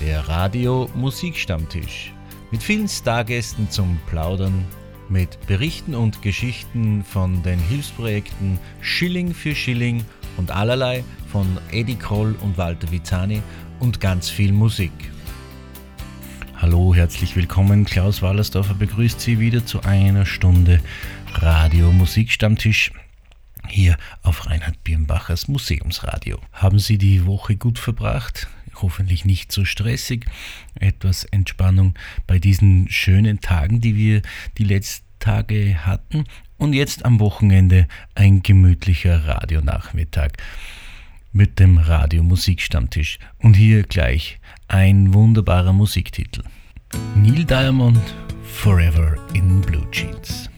der Radio Musikstammtisch. Mit vielen Stargästen zum Plaudern, mit Berichten und Geschichten von den Hilfsprojekten Schilling für Schilling und allerlei von Eddie Kroll und Walter Vizani und ganz viel Musik. Hallo, herzlich willkommen. Klaus Wallersdorfer begrüßt Sie wieder zu einer Stunde Radio Musikstammtisch hier auf Reinhard Birnbachers Museumsradio. Haben Sie die Woche gut verbracht? Hoffentlich nicht so stressig. Etwas Entspannung bei diesen schönen Tagen, die wir die letzten Tage hatten. Und jetzt am Wochenende ein gemütlicher Radionachmittag mit dem Radio Musikstammtisch. Und hier gleich ein wunderbarer Musiktitel. Neil Diamond Forever in Blue Jeans.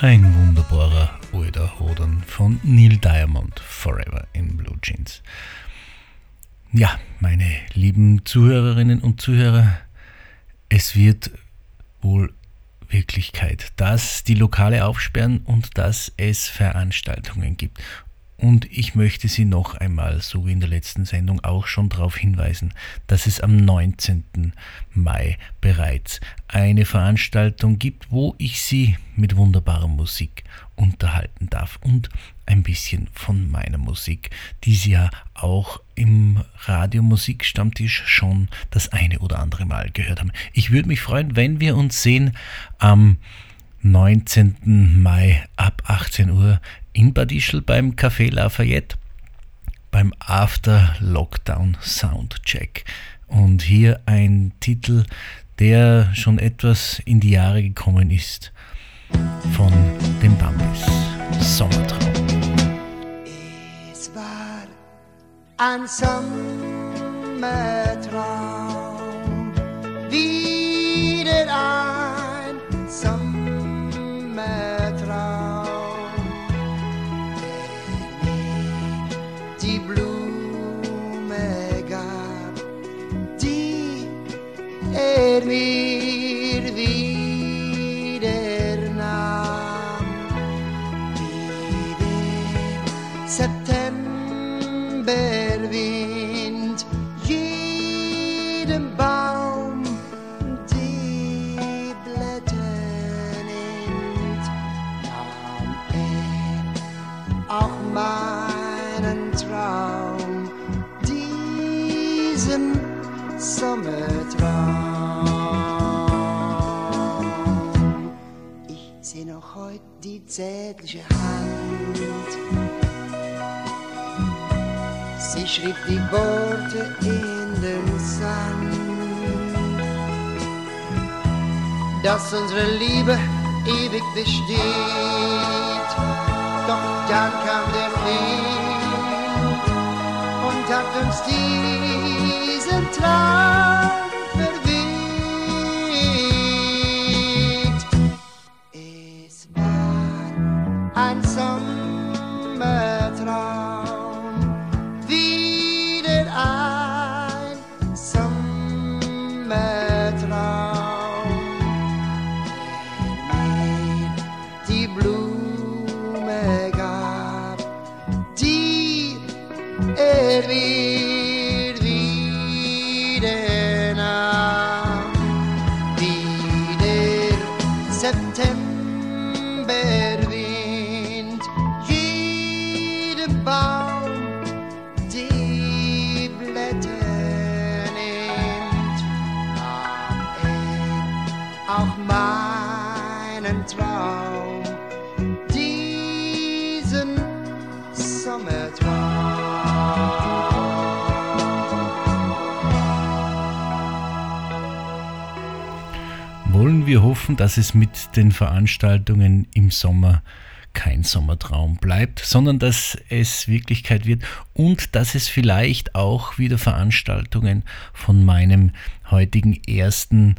Ein wunderbarer alter Hodern von Neil Diamond, Forever in Blue Jeans. Ja, meine lieben Zuhörerinnen und Zuhörer, es wird wohl Wirklichkeit, dass die Lokale aufsperren und dass es Veranstaltungen gibt. Und ich möchte Sie noch einmal, so wie in der letzten Sendung auch schon darauf hinweisen, dass es am 19. Mai bereits eine Veranstaltung gibt, wo ich Sie mit wunderbarer Musik unterhalten darf und ein bisschen von meiner Musik, die Sie ja auch im Radiomusikstammtisch schon das eine oder andere Mal gehört haben. Ich würde mich freuen, wenn wir uns sehen am 19. Mai ab 18 Uhr in Bad Ischl beim Café Lafayette beim After Lockdown Soundcheck. Und hier ein Titel, der schon etwas in die Jahre gekommen ist, von den Bambis. Sommertraum. Es war ein Sommertraum, wieder er mir wieder nahm. Wie der Septemberwind jedem Baum die Blätter nimmt, nahm er auch meinen Traum, diesen Sommertraum. Die zärtliche Hand. Sie schrieb die Worte in den Sand, dass unsere Liebe ewig besteht. Doch dann kam der Wind und hat uns diesen Traum Wollen wir hoffen, dass es mit den Veranstaltungen im Sommer kein Sommertraum bleibt, sondern dass es Wirklichkeit wird und dass es vielleicht auch wieder Veranstaltungen von meinem heutigen ersten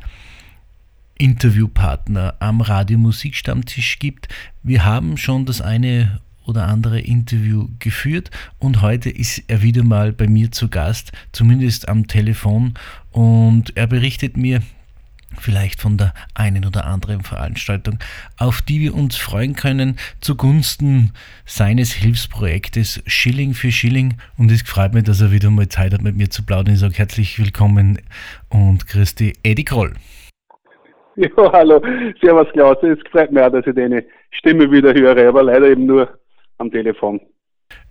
Interviewpartner am Radio Musikstammtisch gibt. Wir haben schon das eine oder andere Interview geführt und heute ist er wieder mal bei mir zu Gast, zumindest am Telefon und er berichtet mir vielleicht von der einen oder anderen Veranstaltung, auf die wir uns freuen können, zugunsten seines Hilfsprojektes Schilling für Schilling. Und es freut mich, dass er wieder mal Zeit hat, mit mir zu plaudern. Ich sage herzlich willkommen und Christi Eddie Kroll. Ja, hallo, servus Klaus. Es freut mich auch, dass ich deine Stimme wieder höre, aber leider eben nur am Telefon.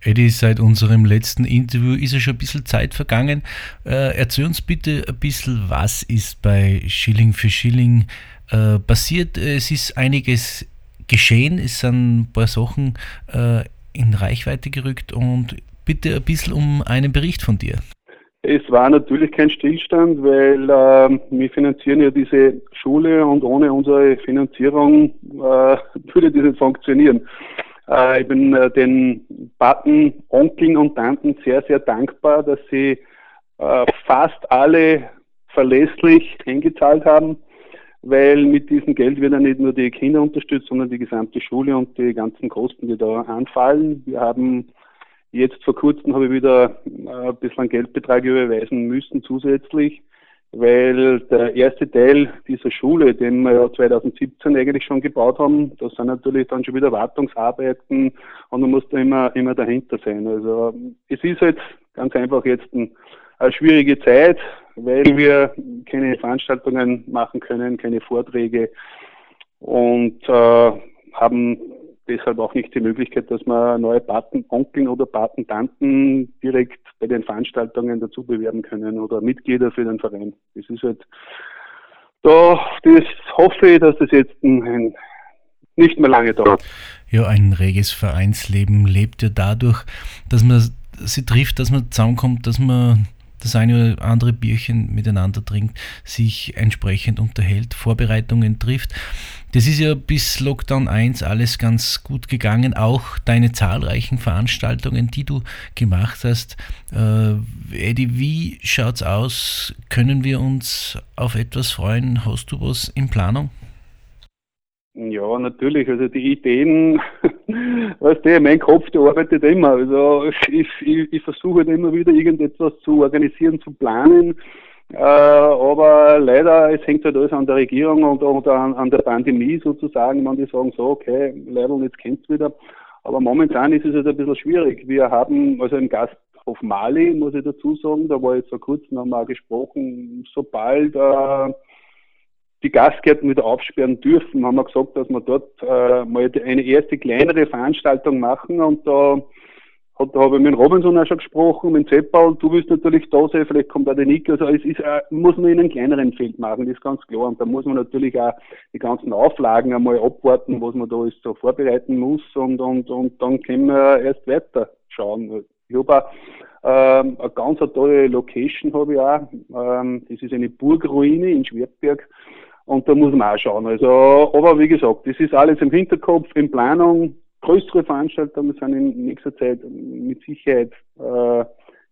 Eddie, seit unserem letzten Interview ist ja schon ein bisschen Zeit vergangen. Äh, erzähl uns bitte ein bisschen, was ist bei Schilling für Schilling äh, passiert. Es ist einiges geschehen, es sind ein paar Sachen äh, in Reichweite gerückt und bitte ein bisschen um einen Bericht von dir. Es war natürlich kein Stillstand, weil äh, wir finanzieren ja diese Schule und ohne unsere Finanzierung äh, würde das nicht funktionieren. Äh, ich bin äh, den Paten, Onkeln und Tanten sehr, sehr dankbar, dass sie äh, fast alle verlässlich eingezahlt haben, weil mit diesem Geld wird ja nicht nur die Kinder unterstützt, sondern die gesamte Schule und die ganzen Kosten, die da anfallen. Wir haben Jetzt vor kurzem habe ich wieder äh, ein bisschen Geldbetrag überweisen müssen zusätzlich, weil der erste Teil dieser Schule, den wir ja 2017 eigentlich schon gebaut haben, da sind natürlich dann schon wieder Wartungsarbeiten und man muss da immer, immer dahinter sein. Also es ist halt ganz einfach jetzt ein, eine schwierige Zeit, weil wir keine Veranstaltungen machen können, keine Vorträge und äh, haben deshalb auch nicht die Möglichkeit, dass man neue Patenonkeln oder Patentanten direkt bei den Veranstaltungen dazu bewerben können oder Mitglieder für den Verein. Das ist halt, da das hoffe ich, dass das jetzt ein, nicht mehr lange dauert. Ja, ein reges Vereinsleben lebt ja dadurch, dass man sie trifft, dass man zusammenkommt, dass man das eine oder andere Bierchen miteinander trinkt, sich entsprechend unterhält, Vorbereitungen trifft. Das ist ja bis Lockdown 1 alles ganz gut gegangen. Auch deine zahlreichen Veranstaltungen, die du gemacht hast. Äh, Eddie, wie schaut's aus? Können wir uns auf etwas freuen? Hast du was in Planung? Ja, natürlich. Also die Ideen, weißt du, mein Kopf, der arbeitet immer. Also ich, ich, ich versuche halt immer wieder irgendetwas zu organisieren, zu planen. Äh, aber leider, es hängt halt alles an der Regierung und, und an, an, der Pandemie sozusagen, wenn die sagen so, okay, leider, jetzt kennt's wieder. Aber momentan ist es halt ein bisschen schwierig. Wir haben, also im Gasthof Mali, muss ich dazu sagen, da war jetzt vor kurzem auch gesprochen, sobald äh, die Gastgärten wieder aufsperren dürfen, haben wir gesagt, dass wir dort äh, mal eine erste kleinere Veranstaltung machen und da hat, da habe ich mit Robinson auch schon gesprochen, mit Zeppal, du willst natürlich da sein, vielleicht kommt auch der Nick. Also es ist, äh, muss man in einem kleineren Feld machen, das ist ganz klar. Und da muss man natürlich auch die ganzen Auflagen einmal abwarten, was man da alles so vorbereiten muss und, und, und dann können wir erst weiter schauen. Ich habe auch ähm, eine ganz tolle Location habe ich auch. Ähm, das ist eine Burgruine in Schwertberg. Und da muss man auch schauen. Also, aber wie gesagt, das ist alles im Hinterkopf, in Planung größere Veranstaltungen sind in nächster Zeit mit Sicherheit äh,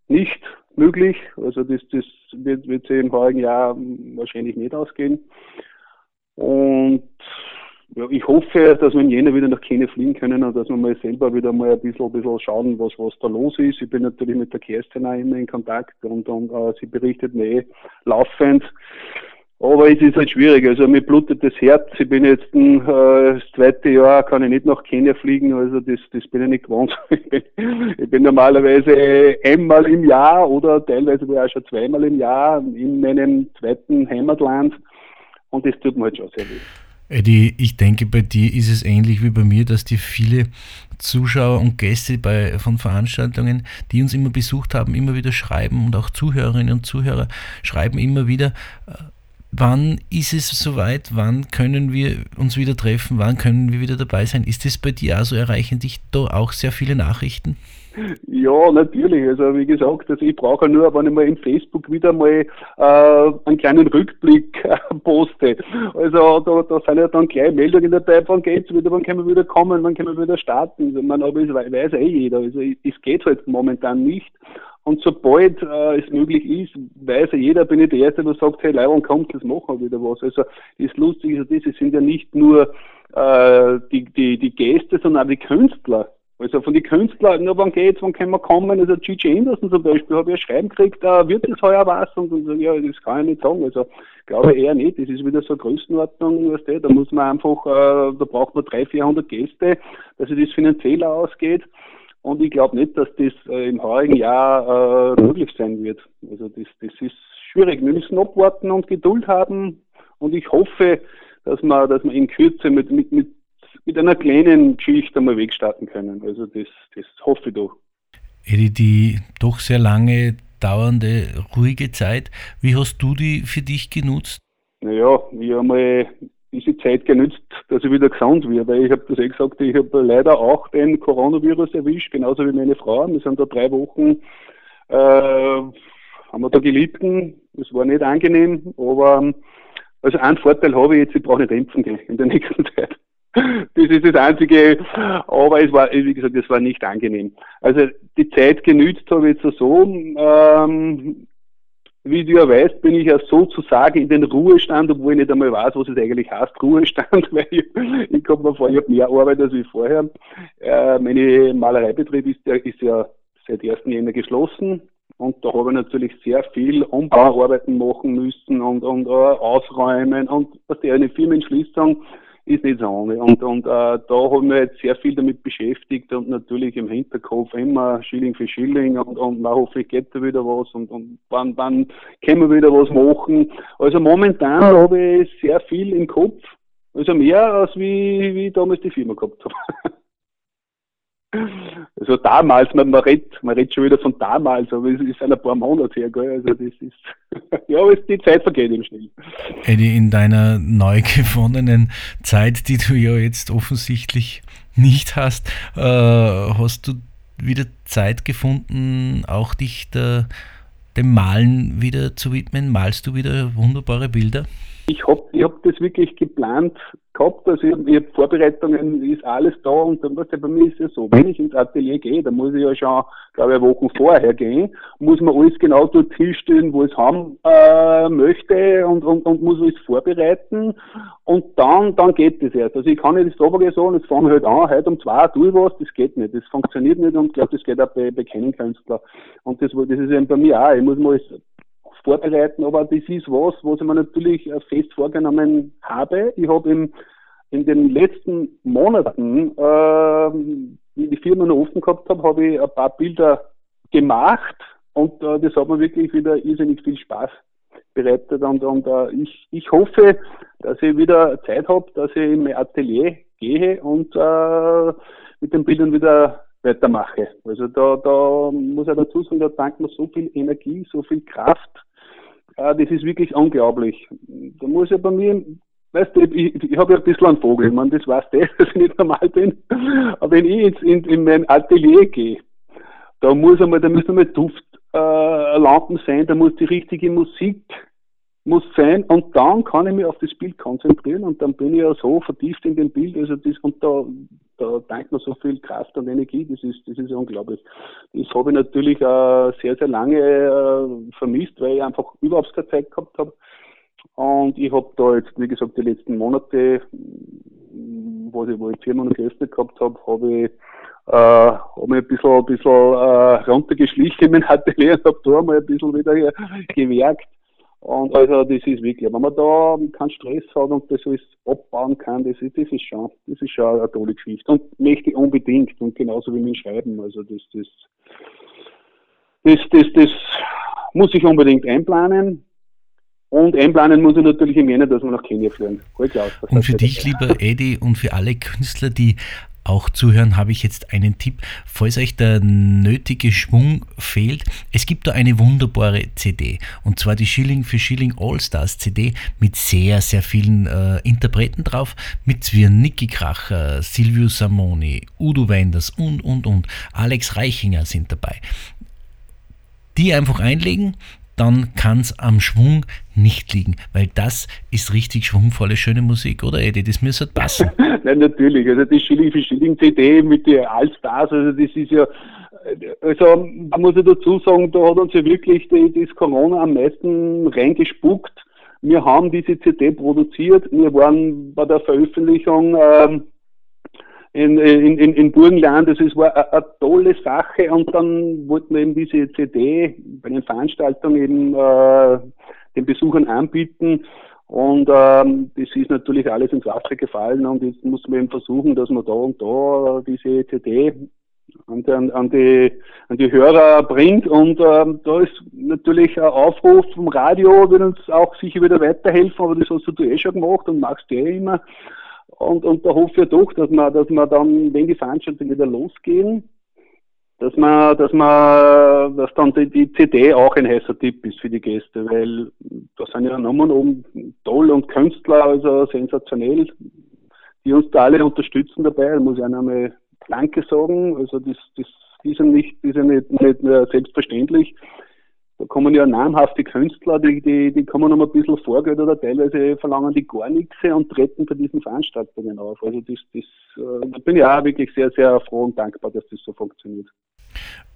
nicht möglich. Also das, das wird, wird sich im heurigen Jahr wahrscheinlich nicht ausgehen. Und ja, ich hoffe, dass wir in Jänner wieder nach China fliegen können und dass wir mal selber wieder mal ein bisschen, ein bisschen schauen, was, was da los ist. Ich bin natürlich mit der Kerstin auch immer in Kontakt und, und uh, sie berichtet mir eh laufend. Aber es ist halt schwierig. Also mir blutet das Herz. Ich bin jetzt äh, das zweite Jahr, kann ich nicht nach Kenia fliegen. Also das, das bin ich nicht gewohnt. Ich bin, ich bin normalerweise einmal im Jahr oder teilweise auch schon zweimal im Jahr in meinem zweiten Heimatland. Und das tut mir halt schon sehr weh. Eddie, ich denke, bei dir ist es ähnlich wie bei mir, dass dir viele Zuschauer und Gäste bei, von Veranstaltungen, die uns immer besucht haben, immer wieder schreiben und auch Zuhörerinnen und Zuhörer schreiben immer wieder, äh, Wann ist es soweit? Wann können wir uns wieder treffen? Wann können wir wieder dabei sein? Ist das bei dir also? Erreichen dich da auch sehr viele Nachrichten? Ja, natürlich. Also wie gesagt, also ich brauche nur, wenn ich mal in Facebook wieder mal äh, einen kleinen Rückblick äh, poste. Also da, da sind ja dann gleich Meldungen dabei, wann geht's wieder, wann können wir wieder kommen, wann können wir wieder starten. Also, man, aber das weiß eh jeder. Also es geht halt momentan nicht. Und sobald äh, es möglich ist, weiß ja jeder, bin ich der Erste, der sagt, hey, Leibern kommt, das machen wir wieder was. Also das Lustige ist, das sind ja nicht nur äh, die, die, die Gäste, sondern auch die Künstler. Also von den Künstlern, nur wann geht's, wann können wir kommen? Also Gigi Anderson zum Beispiel, habe ich ein Schreiben gekriegt, äh, wird das heuer was? Und, und ja, das kann ich nicht sagen. Also glaube eher nicht. Das ist wieder so eine Größenordnung, weißt du, da muss man einfach, äh, da braucht man 300, 400 Gäste, dass sich das finanziell ausgeht. Und ich glaube nicht, dass das äh, im heurigen Jahr äh, möglich sein wird. Also das, das ist schwierig. Wir müssen abwarten und Geduld haben. Und ich hoffe, dass wir, dass wir in Kürze mit, mit, mit, mit einer kleinen Geschichte einmal wegstarten können. Also das, das hoffe ich doch. Edi, die doch sehr lange dauernde, ruhige Zeit, wie hast du die für dich genutzt? Naja, ich habe mal diese Zeit genützt, dass ich wieder gesund werde. Ich habe das eh gesagt, ich habe leider auch den Coronavirus erwischt, genauso wie meine Frau. Wir sind da drei Wochen, äh, haben wir da gelitten. Es war nicht angenehm, aber also einen Vorteil habe ich jetzt, ich brauche nicht impfen gehen in der nächsten Zeit. Das ist das Einzige, aber es war, wie gesagt, es war nicht angenehm. Also die Zeit genützt habe ich jetzt so, ähm, wie du ja weißt, bin ich ja sozusagen in den Ruhestand, obwohl ich nicht einmal weiß, was es eigentlich heißt, Ruhestand, weil ich, ich komme mir vor, ich habe mehr Arbeit als wie vorher. Äh, meine Malereibetrieb ist ja, ist ja seit 1. Jänner geschlossen und da habe ich natürlich sehr viel Umbauarbeiten machen müssen und, und uh, ausräumen und was die eine Firmenschließung ist nicht so ohne. Und, und äh, da haben wir jetzt sehr viel damit beschäftigt und natürlich im Hinterkopf immer Schilling für Schilling und, und na, hoffentlich geht da wieder was und, und wann, wann können wir wieder was machen. Also momentan habe ich sehr viel im Kopf, also mehr als wie, wie ich damals die Firma gehabt habe. Also damals, man, man, redet, man redet schon wieder von damals, aber es ist ein paar Monate her, gell? Also das ist, ja, aber die Zeit vergeht im Schnell. Eddie, in deiner neu gewonnenen Zeit, die du ja jetzt offensichtlich nicht hast, äh, hast du wieder Zeit gefunden, auch dich der, dem Malen wieder zu widmen? Malst du wieder wunderbare Bilder? Ich habe ich hab das wirklich geplant gehabt, also ich, ich habe Vorbereitungen, ist alles da und dann, weißt du, bei mir ist es so, wenn ich ins Atelier gehe, dann muss ich ja schon, glaube ich, Wochen vorher gehen, muss man alles genau dort hinstellen, wo ich es haben äh, möchte und, und, und muss alles vorbereiten und dann, dann geht das erst. Also ich kann nicht das Oberge und jetzt fangen wir halt an, heute um zwei tue ich was, das geht nicht, das funktioniert nicht und ich glaube, das geht auch bei, bei keinem. Und das, das ist eben bei mir auch, ich muss mal alles vorbereiten, aber das ist was, was ich mir natürlich äh, fest vorgenommen habe. Ich habe in, in den letzten Monaten, äh, wie die Firma noch offen gehabt habe, habe ich ein paar Bilder gemacht und äh, das hat mir wirklich wieder irrsinnig viel Spaß bereitet und, und äh, ich, ich hoffe, dass ich wieder Zeit habe, dass ich in mein Atelier gehe und äh, mit den Bildern wieder weitermache. Also da, da muss ich dazu sagen, da dankt man so viel Energie, so viel Kraft Ah, das ist wirklich unglaublich. Da muss ja bei mir, weißt du, ich, ich habe ja ein bisschen einen Vogel, man, das weißt du, dass ich nicht normal bin. Aber wenn ich jetzt in, in mein Atelier gehe, da muss einmal, da müssen einmal Duftlampen äh, sein, da muss die richtige Musik muss sein und dann kann ich mich auf das Bild konzentrieren und dann bin ich ja so vertieft in dem Bild, also das, und da, da dankt man so viel Kraft und Energie, das ist, das ist unglaublich. Das habe ich natürlich äh, sehr, sehr lange äh, vermisst, weil ich einfach überhaupt keine Zeit gehabt habe. Und ich habe da jetzt, wie gesagt, die letzten Monate, wo ich, wo ich vier Monate geöffnet gehabt habe, habe ich äh, habe mich ein bisschen, ein bisschen äh, runtergeschlichen in mein Atelier und habe da mal ein bisschen wieder gewerkt und also das ist wirklich, wenn man da keinen Stress hat und das alles abbauen kann, das ist, das ist schon, das ist schon eine tolle Geschichte. Und möchte ich unbedingt und genauso wie mit Schreiben. Also das, das, das, das, das muss ich unbedingt einplanen. Und einplanen muss ich natürlich im Jänner, dass wir nach Kenia fliegen. Und für dich, lieber Eddie, und für alle Künstler, die auch zuhören, habe ich jetzt einen Tipp. Falls euch der nötige Schwung fehlt, es gibt da eine wunderbare CD. Und zwar die Schilling für Schilling All-Stars CD mit sehr, sehr vielen äh, Interpreten drauf. Mit Zwirn, Niki Kracher, Silvio Samoni, Udo Wenders und, und, und. Alex Reichinger sind dabei. Die einfach einlegen, dann kann es am Schwung nicht liegen, weil das ist richtig schwungvolle, schöne Musik, oder Eddie? Das müsste passen. Nein, natürlich. Also die Schilling für Schilling CD mit der Allstars, also das ist ja, also da muss ich dazu sagen, da hat uns ja wirklich das Corona am meisten reingespuckt. Wir haben diese CD produziert, wir waren bei der Veröffentlichung ähm, in, in, in, in Burgenland. Das ist, war eine, tolle Sache und dann wollten wir eben diese CD bei den Veranstaltungen eben äh, den Besuchern anbieten. Und ähm, das ist natürlich alles ins Wasser gefallen und jetzt muss man eben versuchen, dass man da und da diese CD an die, an die, an die Hörer bringt. Und ähm, da ist natürlich ein Aufruf vom Radio, wird uns auch sicher wieder weiterhelfen, aber das hast du eh schon gemacht und machst du eh immer. Und, und da hoffe ich doch, dass man, dass man dann, wenn die Veranstaltungen wieder losgehen, dass man, dass man, dass dann die, die CD auch ein heißer Tipp ist für die Gäste, weil da sind ja Nummern oben toll und Künstler, also sensationell, die uns da alle unterstützen dabei. Da muss ich auch einmal Danke sagen. Also das, das ist ja nicht, ist ja nicht, nicht selbstverständlich. Da kommen ja namhafte Künstler, die, die, die kommen noch ein bisschen Vorgeld oder teilweise verlangen die gar nichts und treten bei diesen Veranstaltungen auf. Also das, das, äh, da bin ich auch wirklich sehr, sehr froh und dankbar, dass das so funktioniert.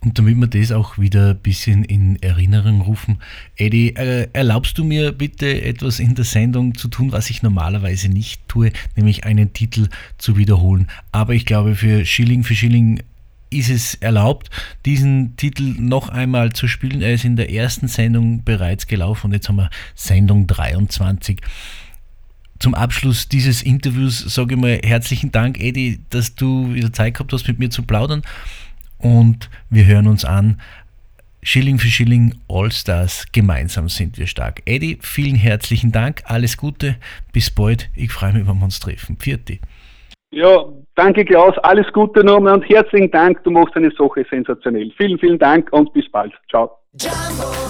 Und damit wir das auch wieder ein bisschen in Erinnerung rufen, Eddie, äh, erlaubst du mir bitte etwas in der Sendung zu tun, was ich normalerweise nicht tue, nämlich einen Titel zu wiederholen. Aber ich glaube, für Schilling für Schilling ist es erlaubt, diesen Titel noch einmal zu spielen. Er ist in der ersten Sendung bereits gelaufen und jetzt haben wir Sendung 23. Zum Abschluss dieses Interviews sage ich mal herzlichen Dank, Eddie, dass du wieder Zeit gehabt hast, mit mir zu plaudern. Und wir hören uns an. Schilling für Schilling All-Stars. Gemeinsam sind wir stark. Eddie, vielen herzlichen Dank. Alles Gute. Bis bald. Ich freue mich, wenn wir uns treffen. Vierte. Ja, danke Klaus, alles Gute nochmal und herzlichen Dank, du machst eine Sache sensationell. Vielen, vielen Dank und bis bald. Ciao. Jumbo.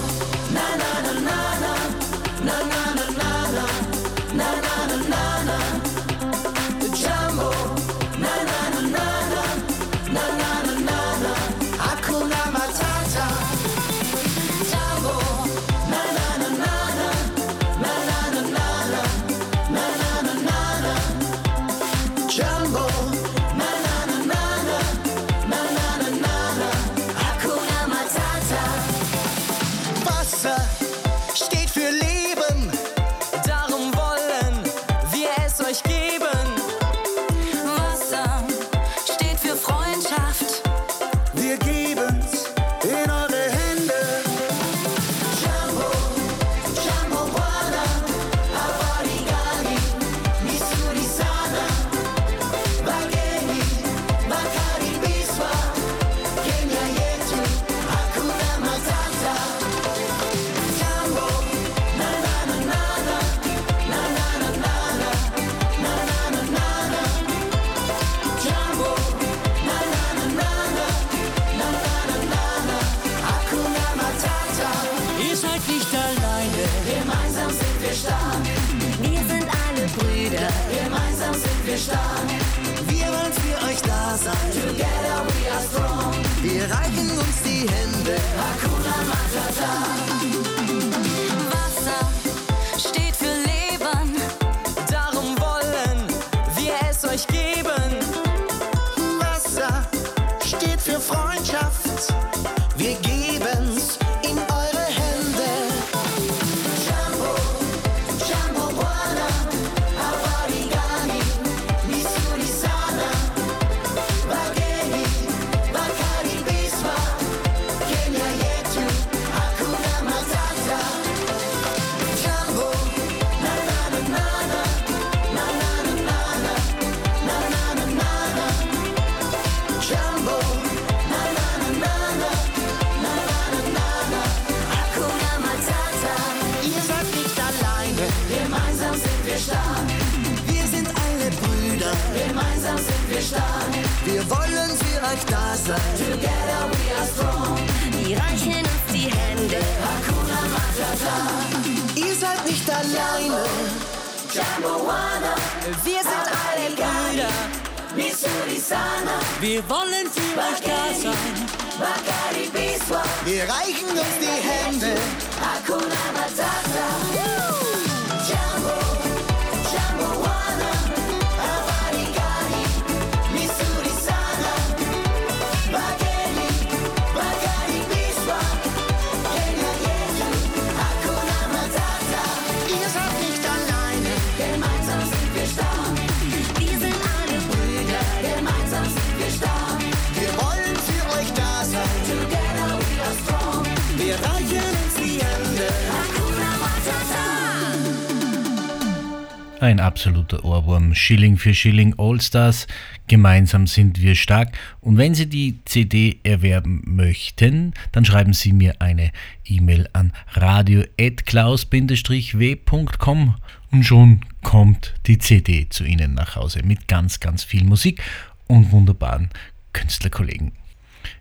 ein absoluter Ohrwurm. Schilling für Schilling Allstars. Gemeinsam sind wir stark. Und wenn Sie die CD erwerben möchten, dann schreiben Sie mir eine E-Mail an radio@klaus-w.com und schon kommt die CD zu Ihnen nach Hause mit ganz, ganz viel Musik und wunderbaren Künstlerkollegen.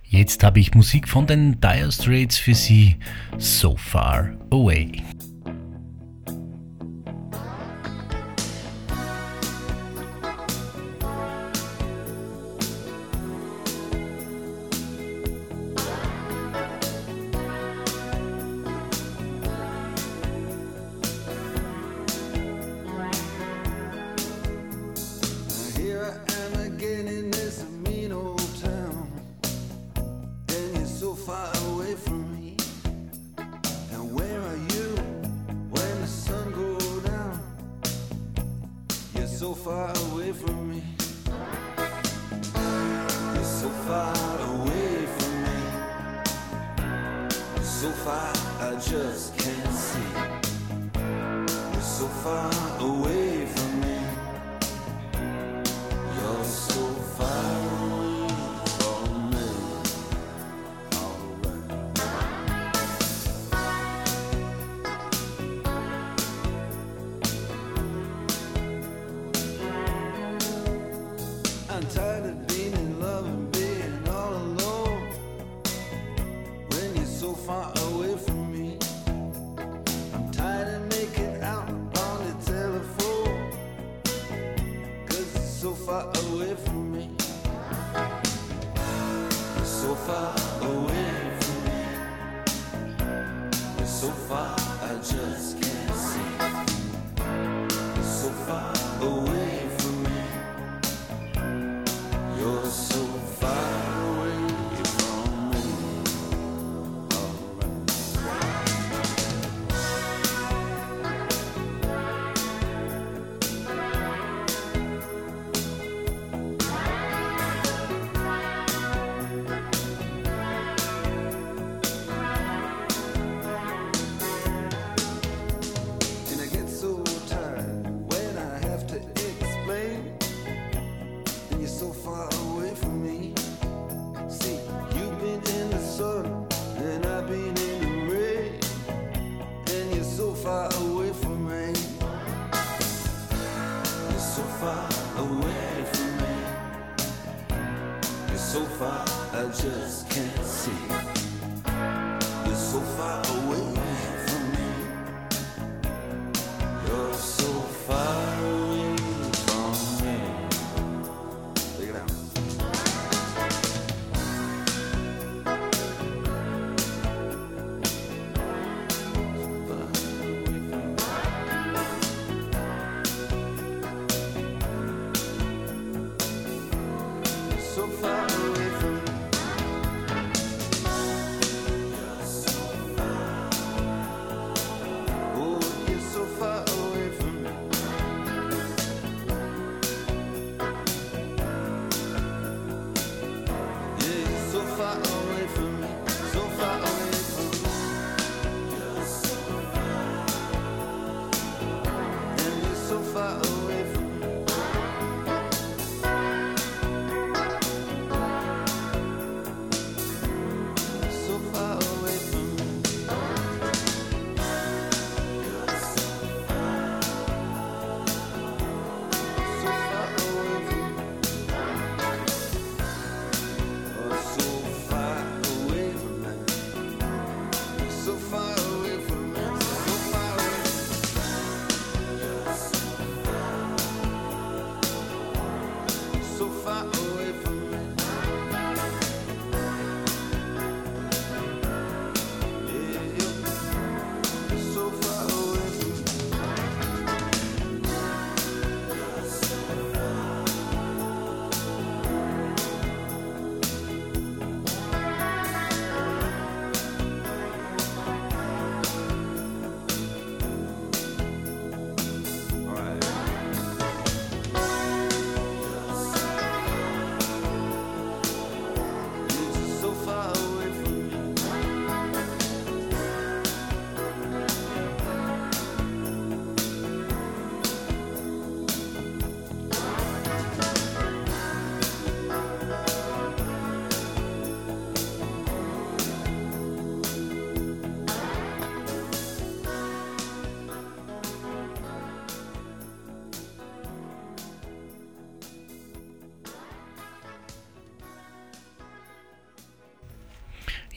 Jetzt habe ich Musik von den Dire Straits für Sie. So far away.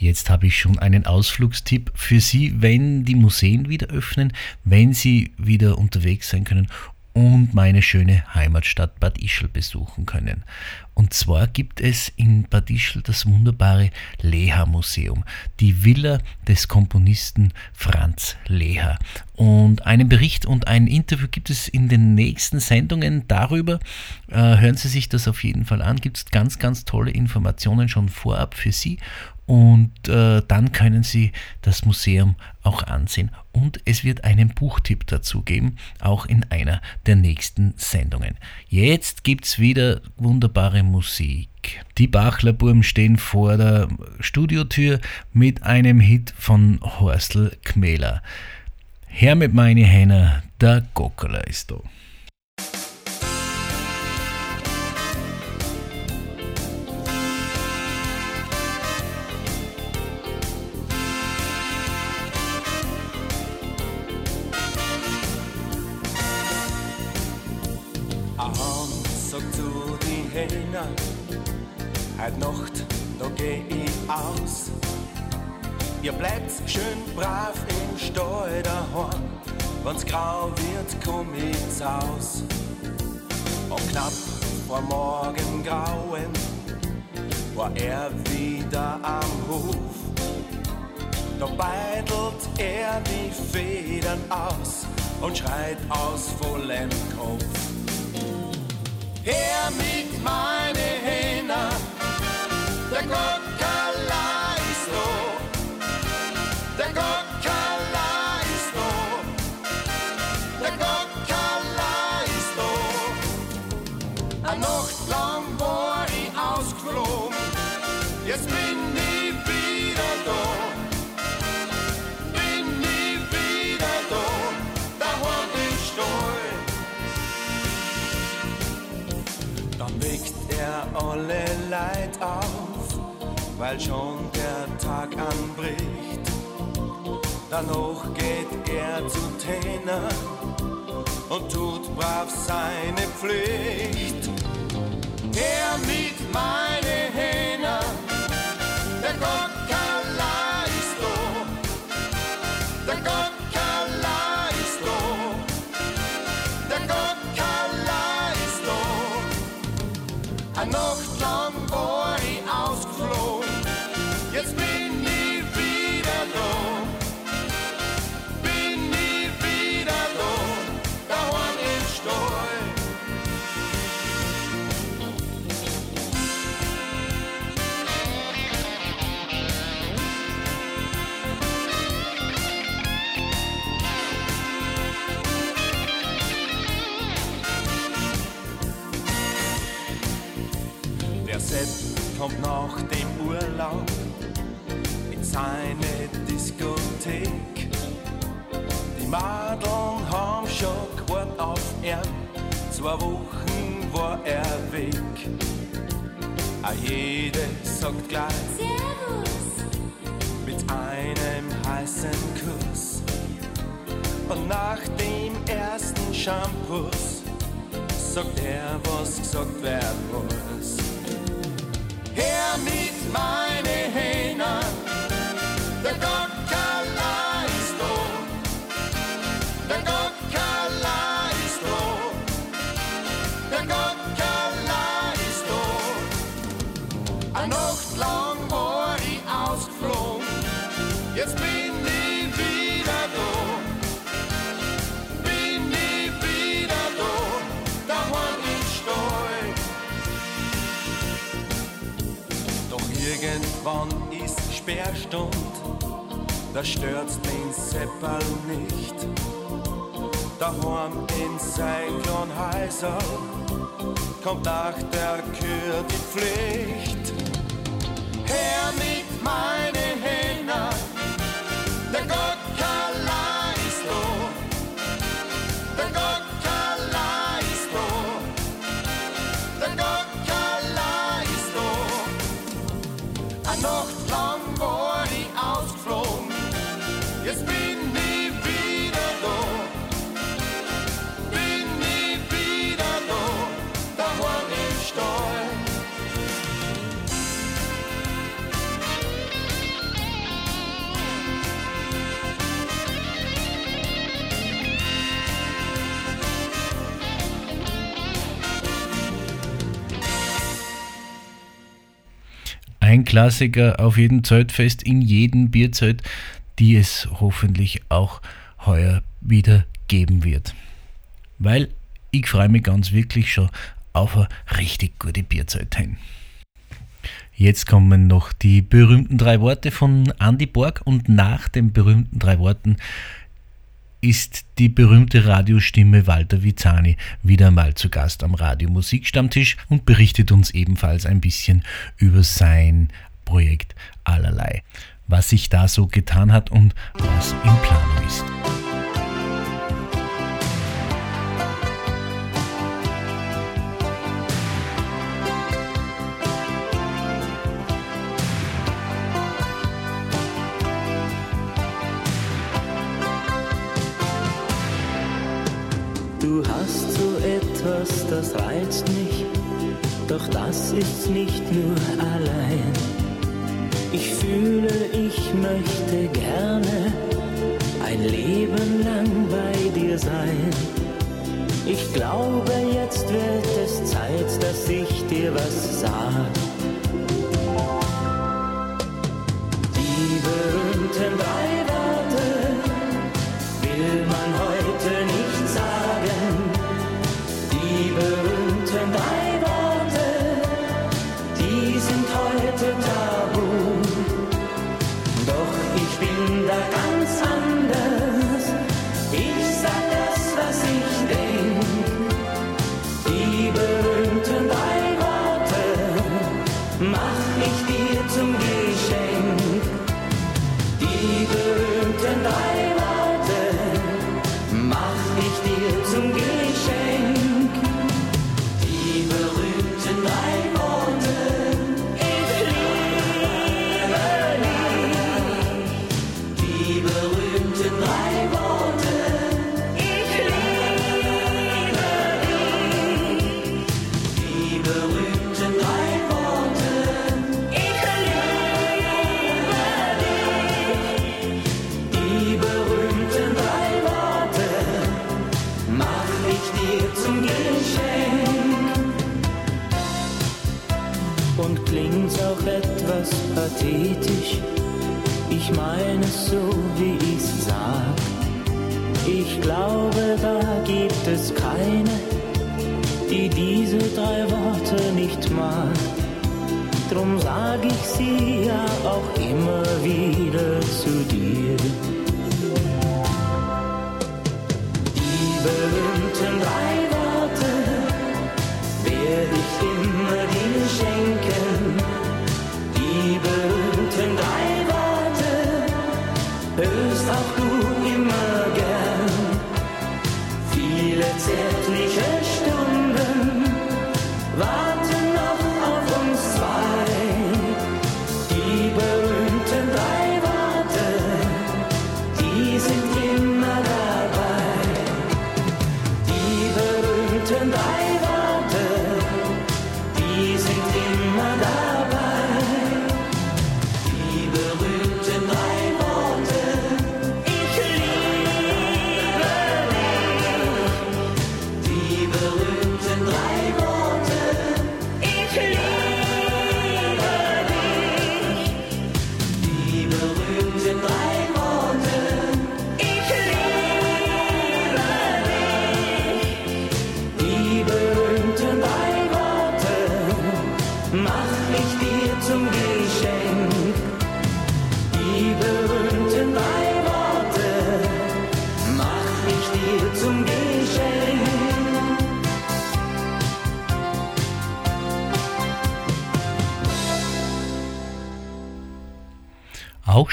Jetzt habe ich schon einen Ausflugstipp für Sie, wenn die Museen wieder öffnen, wenn Sie wieder unterwegs sein können und meine schöne Heimatstadt Bad Ischl besuchen können. Und zwar gibt es in Bad Ischl das wunderbare Leha-Museum, die Villa des Komponisten Franz Leha. Und einen Bericht und ein Interview gibt es in den nächsten Sendungen darüber. Äh, hören Sie sich das auf jeden Fall an. Gibt es ganz, ganz tolle Informationen schon vorab für Sie und äh, dann können Sie das Museum auch ansehen. Und es wird einen Buchtipp dazu geben, auch in einer der nächsten Sendungen. Jetzt gibt es wieder wunderbare Musik. Die Bachlerburm stehen vor der Studiotür mit einem Hit von Horstl Kmäler. Her mit meine Henner, der Gockerler ist da. Brav im Stall daheim, wenn's grau wird, komm ich aus. Und knapp vor Morgengrauen war er wieder am Hof. Da beidelt er die Federn aus und schreit aus vollem Kopf. Her mit weil schon der Tag anbricht. Danach geht er zu Täner und tut brav seine Pflicht. Er mit meine Hähner, der Gockerla ist da, der Gockerla ist da, der Gockerla ist da. Eine Die Madeln haben schon gewartet auf ihn, zwei Wochen war er weg. A jede sagt gleich mit einem heißen Kuss. Und nach dem ersten Shampoos sagt er, was gesagt werden muss. Her mit meine Hähner, der Gockerla irgendwann ist Sperrstund, da stört's den Seppal nicht. Daheim in kleinen Häuser kommt nach der Kür die Pflicht. Her mit meine Hähner, der Gockerla Klassiker auf jedem Zeltfest, in jedem Bierzelt, die es hoffentlich auch heuer wieder geben wird. Weil ich freue mich ganz wirklich schon auf eine richtig gute Bierzeit hin. Jetzt kommen noch die berühmten drei Worte von Andy Borg und nach den berühmten drei Worten ist die berühmte Radiostimme Walter Vizani wieder mal zu Gast am Radio Musikstammtisch und berichtet uns ebenfalls ein bisschen über sein Projekt Allerlei, was sich da so getan hat und was in Planung ist. Doch das ist nicht nur allein. Ich fühle, ich möchte gerne ein Leben lang bei dir sein. Ich glaube, jetzt wird es Zeit, dass ich dir was sag. Die berühmten drei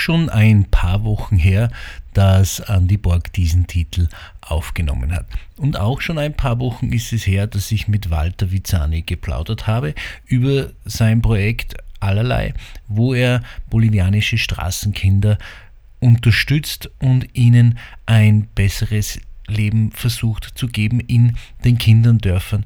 schon ein paar Wochen her, dass Andy Borg diesen Titel aufgenommen hat. Und auch schon ein paar Wochen ist es her, dass ich mit Walter Vizani geplaudert habe über sein Projekt Allerlei, wo er bolivianische Straßenkinder unterstützt und ihnen ein besseres Leben versucht zu geben in den Kinderdörfern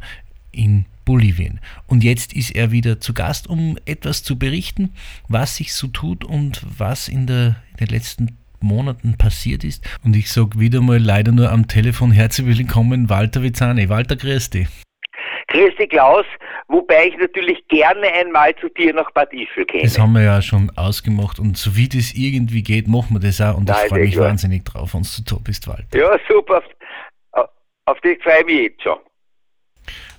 in Bolivien. Und jetzt ist er wieder zu Gast, um etwas zu berichten, was sich so tut und was in, der, in den letzten Monaten passiert ist. Und ich sage wieder mal leider nur am Telefon herzlich willkommen, Walter Vizani. Walter, grüß dich. Grüß dich, Klaus. wobei ich natürlich gerne einmal zu dir nach Bad Ischl käme. Das haben wir ja schon ausgemacht und so wie das irgendwie geht, machen wir das auch und ich Nein, freue sehr mich wahnsinnig drauf, wenn du da bist, Walter. Ja, super. Auf, auf das freue ich mich jetzt schon.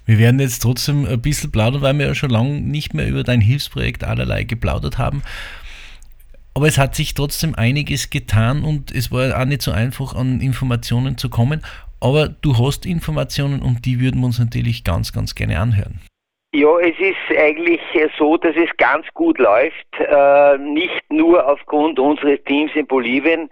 Wir werden jetzt trotzdem ein bisschen plaudern, weil wir ja schon lange nicht mehr über dein Hilfsprojekt allerlei geplaudert haben. Aber es hat sich trotzdem einiges getan und es war auch nicht so einfach, an Informationen zu kommen. Aber du hast Informationen und die würden wir uns natürlich ganz, ganz gerne anhören. Ja, es ist eigentlich so, dass es ganz gut läuft, äh, nicht nur aufgrund unseres Teams in Bolivien,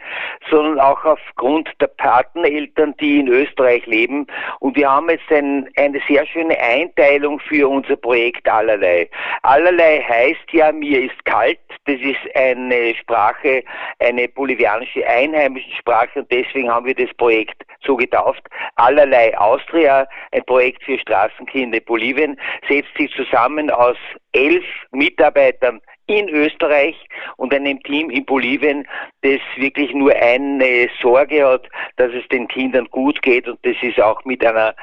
sondern auch aufgrund der Pateneltern, die in Österreich leben. Und wir haben jetzt ein, eine sehr schöne Einteilung für unser Projekt Allerlei. Allerlei heißt ja, mir ist kalt. Das ist eine Sprache, eine bolivianische einheimische Sprache und deswegen haben wir das Projekt so getauft. Allerlei Austria, ein Projekt für Straßenkinder in Bolivien, setzt sich zusammen aus elf Mitarbeitern in Österreich und einem Team in Bolivien, das wirklich nur eine Sorge hat, dass es den Kindern gut geht und das ist auch mit einer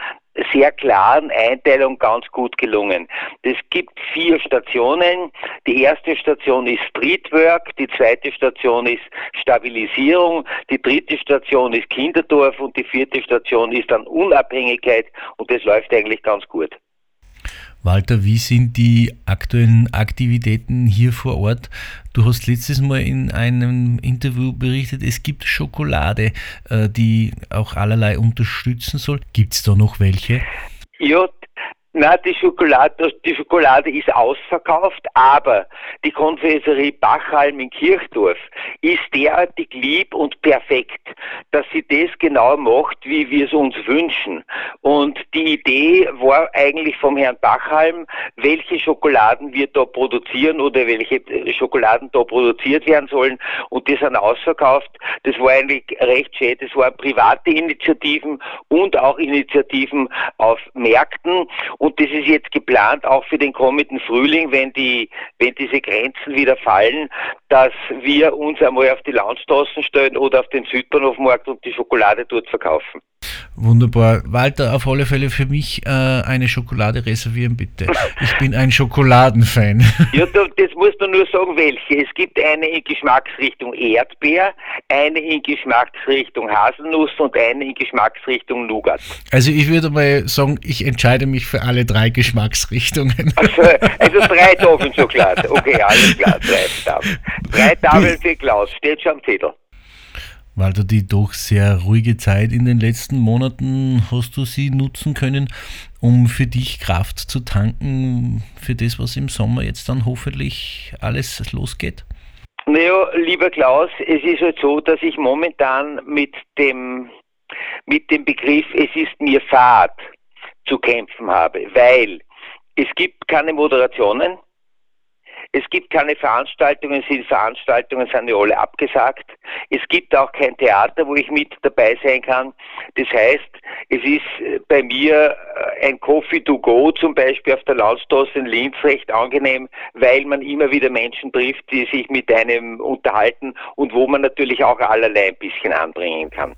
sehr klaren Einteilung ganz gut gelungen. Es gibt vier Stationen. Die erste Station ist Streetwork, die zweite Station ist Stabilisierung, die dritte Station ist Kinderdorf und die vierte Station ist dann Unabhängigkeit und das läuft eigentlich ganz gut. Walter, wie sind die aktuellen Aktivitäten hier vor Ort? Du hast letztes Mal in einem Interview berichtet, es gibt Schokolade, äh, die auch allerlei unterstützen soll. Gibt es da noch welche? Ja, na, die Schokolade, die Schokolade ist ausverkauft, aber die Konfiserie Bachhalm in Kirchdorf ist derartig lieb und perfekt, dass sie das genau macht, wie wir es uns wünschen. Und die Idee war eigentlich vom Herrn Bachhalm, welche Schokoladen wir da produzieren oder welche äh, Schokoladen da produziert werden sollen. Und die sind ausverkauft. Das war eigentlich recht schön. Das waren private Initiativen und auch Initiativen auf Märkten. Und das ist jetzt geplant auch für den kommenden Frühling, wenn die, wenn diese Grenzen wieder fallen, dass wir uns einmal auf die Landstraßen stellen oder auf den Südbahnhofmarkt und die Schokolade dort verkaufen. Wunderbar. Walter, auf alle Fälle für mich äh, eine Schokolade reservieren, bitte. Ich bin ein Schokoladenfan. Ja, das musst du nur sagen, welche. Es gibt eine in Geschmacksrichtung Erdbeer, eine in Geschmacksrichtung Haselnuss und eine in Geschmacksrichtung Nougat. Also ich würde mal sagen, ich entscheide mich für alle drei Geschmacksrichtungen. Also, also drei Tafeln Schokolade. Okay, alles klar, drei Tafeln. Drei Tafeln für Klaus, steht schon am Zettel. Walter, die doch sehr ruhige Zeit in den letzten Monaten, hast du sie nutzen können, um für dich Kraft zu tanken, für das, was im Sommer jetzt dann hoffentlich alles losgeht? Naja, lieber Klaus, es ist halt so, dass ich momentan mit dem, mit dem Begriff Es ist mir Fahrt zu kämpfen habe, weil es gibt keine Moderationen, es gibt keine Veranstaltungen, sind Veranstaltungen sind ja alle abgesagt. Es gibt auch kein Theater, wo ich mit dabei sein kann. Das heißt, es ist äh, bei mir äh, ein Coffee to go zum Beispiel auf der Landstraße in Linz recht angenehm, weil man immer wieder Menschen trifft, die sich mit einem unterhalten und wo man natürlich auch allerlei ein bisschen anbringen kann.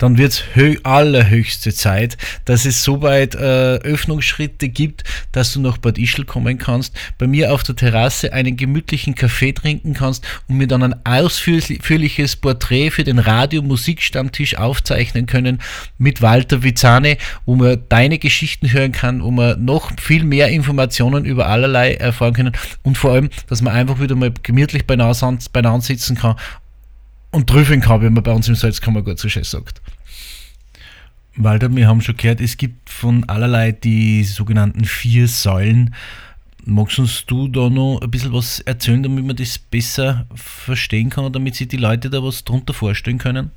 Dann wird es hö allerhöchste Zeit, dass es soweit äh, Öffnungsschritte gibt, dass du nach Bad Ischl kommen kannst, bei mir auf der Terrasse einen gemütlichen Kaffee trinken kannst und mir dann ein ausführliches Porträt für den Radio-Musikstammtisch aufzeichnen können mit Walter Vizane, wo man deine Geschichten hören kann, wo man noch viel mehr Informationen über allerlei erfahren können und vor allem, dass man einfach wieder mal gemütlich beieinander sitzen kann und trüffeln kann, wie man bei uns im Salzkammergut so schön sagt. Walter, wir haben schon gehört, es gibt von allerlei die sogenannten vier Säulen. Magst uns du da noch ein bisschen was erzählen, damit man das besser verstehen kann und damit sich die Leute da was drunter vorstellen können?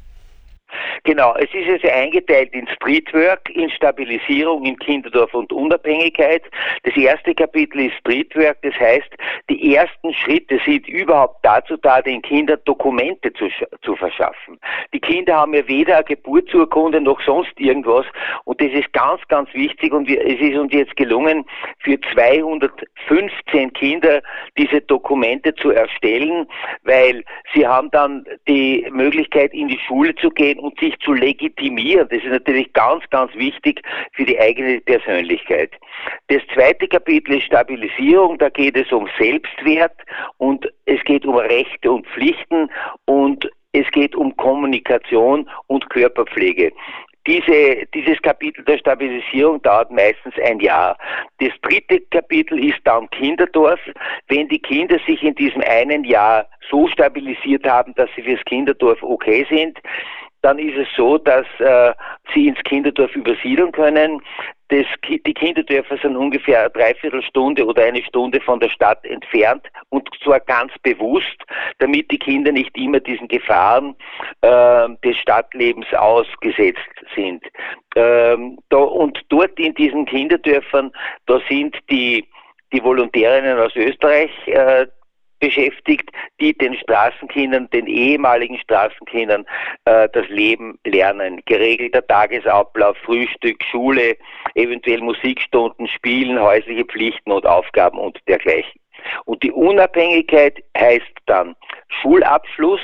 Genau, es ist also eingeteilt in Streetwork, in Stabilisierung, in Kinderdorf und Unabhängigkeit. Das erste Kapitel ist Streetwork, das heißt, die ersten Schritte sind überhaupt dazu da, den Kindern Dokumente zu, zu verschaffen. Die Kinder haben ja weder eine Geburtsurkunde noch sonst irgendwas und das ist ganz, ganz wichtig und wir, es ist uns jetzt gelungen, für 215 Kinder diese Dokumente zu erstellen, weil sie haben dann die Möglichkeit, in die Schule zu gehen und sich sich zu legitimieren. Das ist natürlich ganz, ganz wichtig für die eigene Persönlichkeit. Das zweite Kapitel ist Stabilisierung. Da geht es um Selbstwert und es geht um Rechte und Pflichten und es geht um Kommunikation und Körperpflege. Diese, dieses Kapitel der Stabilisierung dauert meistens ein Jahr. Das dritte Kapitel ist dann Kinderdorf. Wenn die Kinder sich in diesem einen Jahr so stabilisiert haben, dass sie fürs Kinderdorf okay sind, dann ist es so, dass äh, sie ins Kinderdorf übersiedeln können. Das, die Kinderdörfer sind ungefähr eine Dreiviertelstunde oder eine Stunde von der Stadt entfernt und zwar ganz bewusst, damit die Kinder nicht immer diesen Gefahren äh, des Stadtlebens ausgesetzt sind. Ähm, da, und dort in diesen Kinderdörfern, da sind die, die Volontärinnen aus Österreich, äh, beschäftigt, die den Straßenkindern, den ehemaligen Straßenkindern äh, das Leben lernen. Geregelter Tagesablauf, Frühstück, Schule, eventuell Musikstunden, Spielen, häusliche Pflichten und Aufgaben und dergleichen. Und die Unabhängigkeit heißt dann Schulabschluss,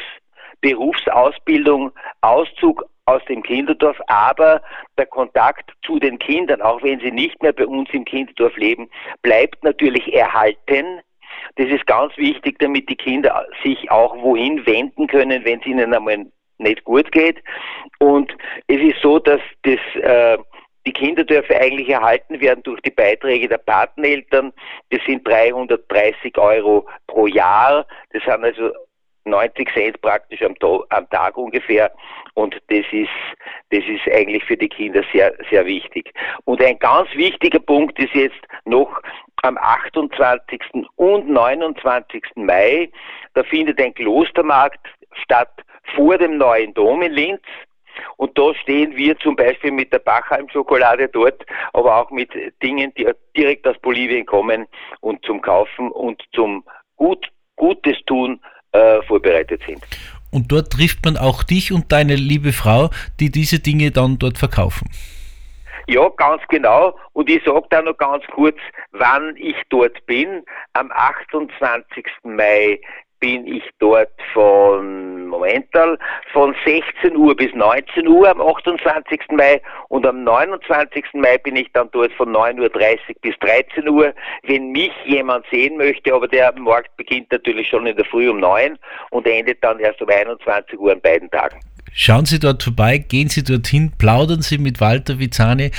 Berufsausbildung, Auszug aus dem Kinderdorf, aber der Kontakt zu den Kindern, auch wenn sie nicht mehr bei uns im Kinderdorf leben, bleibt natürlich erhalten. Das ist ganz wichtig, damit die Kinder sich auch wohin wenden können, wenn es ihnen einmal nicht gut geht. Und es ist so, dass das, äh, die Kinderdörfer eigentlich erhalten werden durch die Beiträge der Pateneltern. Das sind 330 Euro pro Jahr. Das sind also 90 Cent praktisch am, am, Tag ungefähr. Und das ist, das ist eigentlich für die Kinder sehr, sehr wichtig. Und ein ganz wichtiger Punkt ist jetzt noch am 28. und 29. Mai. Da findet ein Klostermarkt statt vor dem neuen Dom in Linz. Und da stehen wir zum Beispiel mit der Bachheim-Schokolade dort, aber auch mit Dingen, die direkt aus Bolivien kommen und zum Kaufen und zum Gut, Gutes tun äh, vorbereitet sind. Und dort trifft man auch dich und deine liebe Frau, die diese Dinge dann dort verkaufen. Ja, ganz genau. Und ich sage da noch ganz kurz, wann ich dort bin. Am 28. Mai bin ich dort von Momental von 16 Uhr bis 19 Uhr am 28. Mai und am 29. Mai bin ich dann dort von 9.30 Uhr bis 13 Uhr. Wenn mich jemand sehen möchte, aber der Markt beginnt natürlich schon in der Früh um 9 und endet dann erst um 21 Uhr an beiden Tagen. Schauen Sie dort vorbei, gehen Sie dorthin, plaudern Sie mit Walter Vizani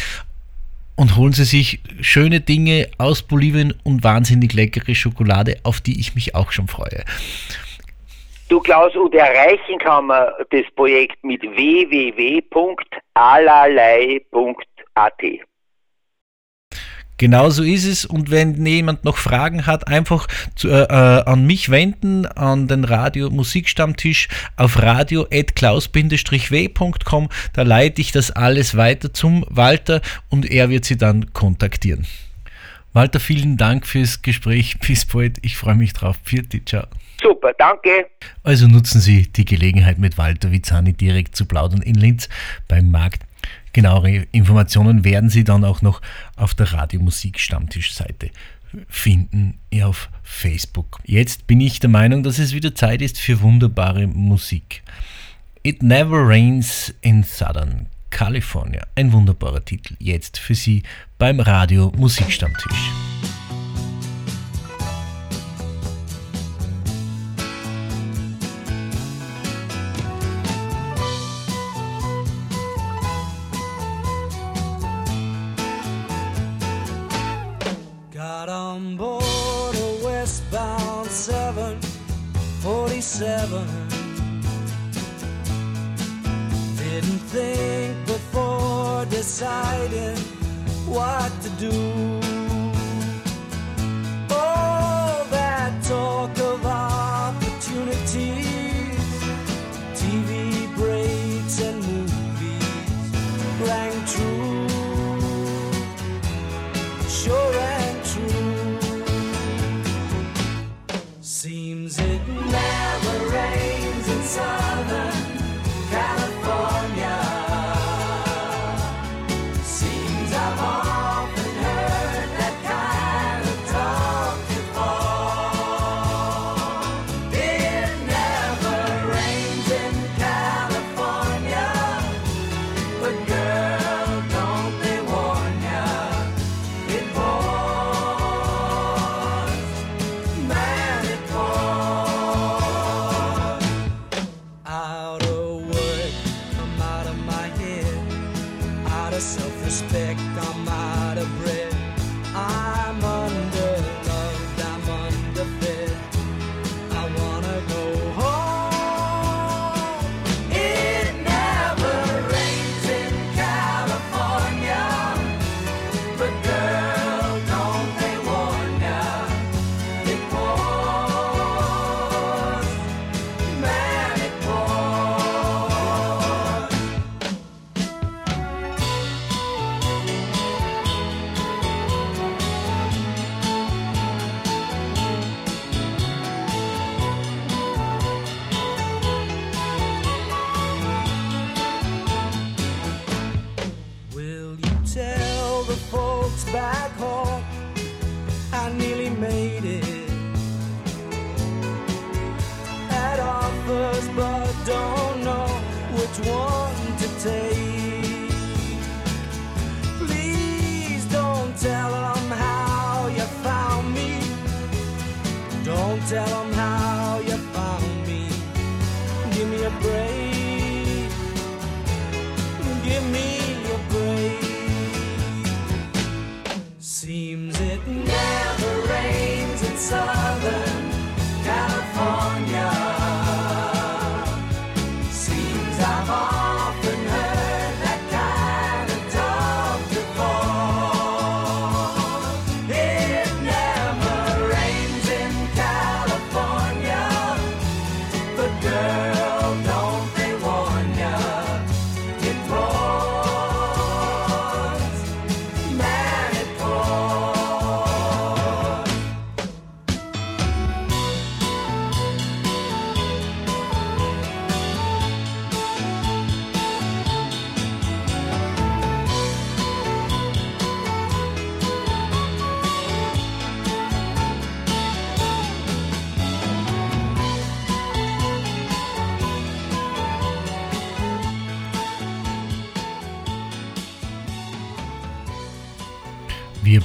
und holen Sie sich schöne Dinge aus Bolivien und wahnsinnig leckere Schokolade, auf die ich mich auch schon freue. Du Klaus, und erreichen kann man das Projekt mit www.alalei.at. Genau so ist es. Und wenn jemand noch Fragen hat, einfach zu, äh, äh an mich wenden, an den Radio Musikstammtisch auf radio.klaus-w.com. Da leite ich das alles weiter zum Walter und er wird sie dann kontaktieren. Walter, vielen Dank fürs Gespräch. Bis bald. Ich freue mich drauf. Vierte, ciao. Super, danke. Also nutzen Sie die Gelegenheit, mit Walter Vizani direkt zu plaudern in Linz beim Markt Genauere Informationen werden Sie dann auch noch auf der Radiomusik Stammtischseite finden auf Facebook. Jetzt bin ich der Meinung, dass es wieder Zeit ist für wunderbare Musik. It Never Rains in Southern California. Ein wunderbarer Titel jetzt für Sie beim Radio Musikstammtisch. Deciding what to do. I'm out of breath. I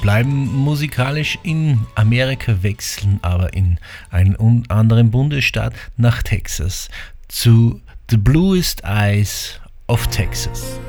bleiben musikalisch in Amerika, wechseln aber in einen anderen Bundesstaat nach Texas zu The Bluest Eyes of Texas.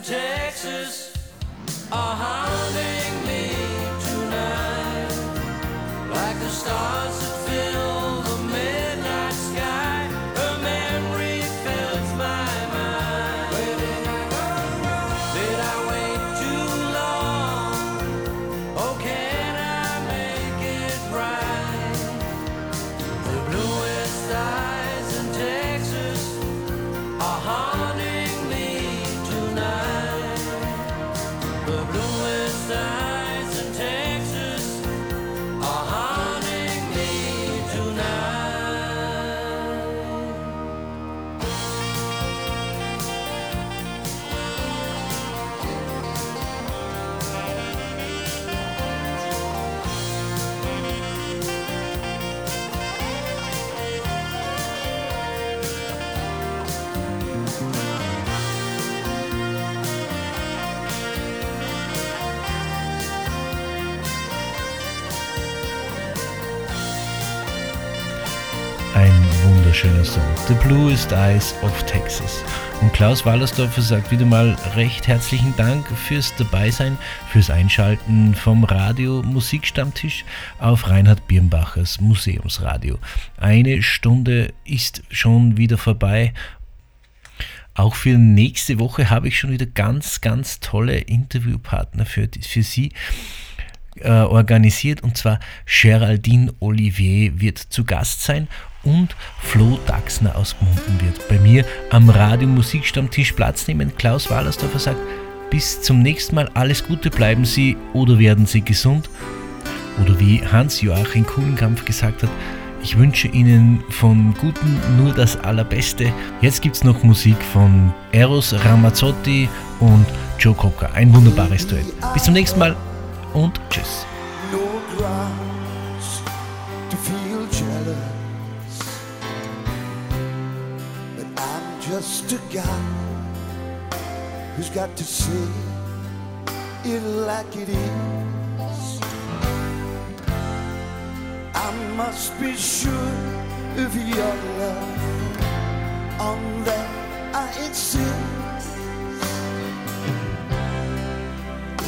Texas. The Bluest Eyes of Texas. Und Klaus Wallersdorfer sagt wieder mal recht herzlichen Dank fürs Dabeisein, fürs Einschalten vom Radio Musikstammtisch auf Reinhard Birnbachers Museumsradio. Eine Stunde ist schon wieder vorbei. Auch für nächste Woche habe ich schon wieder ganz, ganz tolle Interviewpartner für, für Sie äh, organisiert und zwar Geraldine Olivier wird zu Gast sein und Flo Daxner aus Gmunden wird bei mir am Radio Musikstammtisch Platz nehmen. Klaus Wallersdorfer sagt, bis zum nächsten Mal alles Gute, bleiben Sie oder werden Sie gesund. Oder wie Hans-Joachim Kuhlenkampf gesagt hat, ich wünsche Ihnen von Guten nur das Allerbeste. Jetzt gibt es noch Musik von Eros Ramazzotti und Joe Cocker. Ein wunderbares Duett. Bis zum nächsten Mal und tschüss. Just a guy who's got to say it like it is. I must be sure of your love. On that I insist.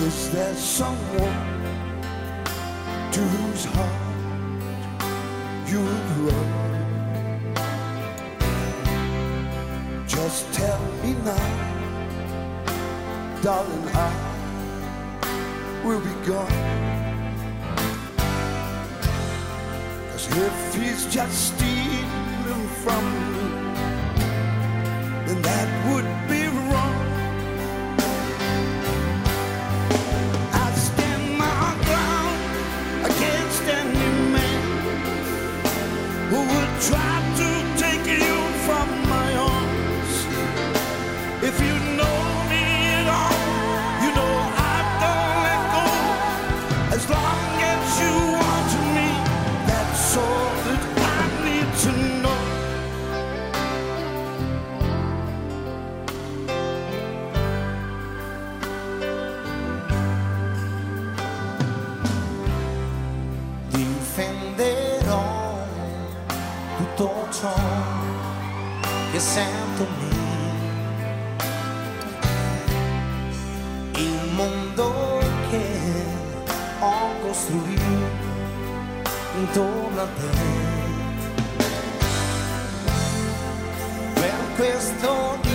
Is there someone to whose heart you would run? Just tell me now, darling, I will be gone. Cause if he's just stealing from me, then that would be ciò che sento me. Il mondo che ho costruito intorno a te. Per questo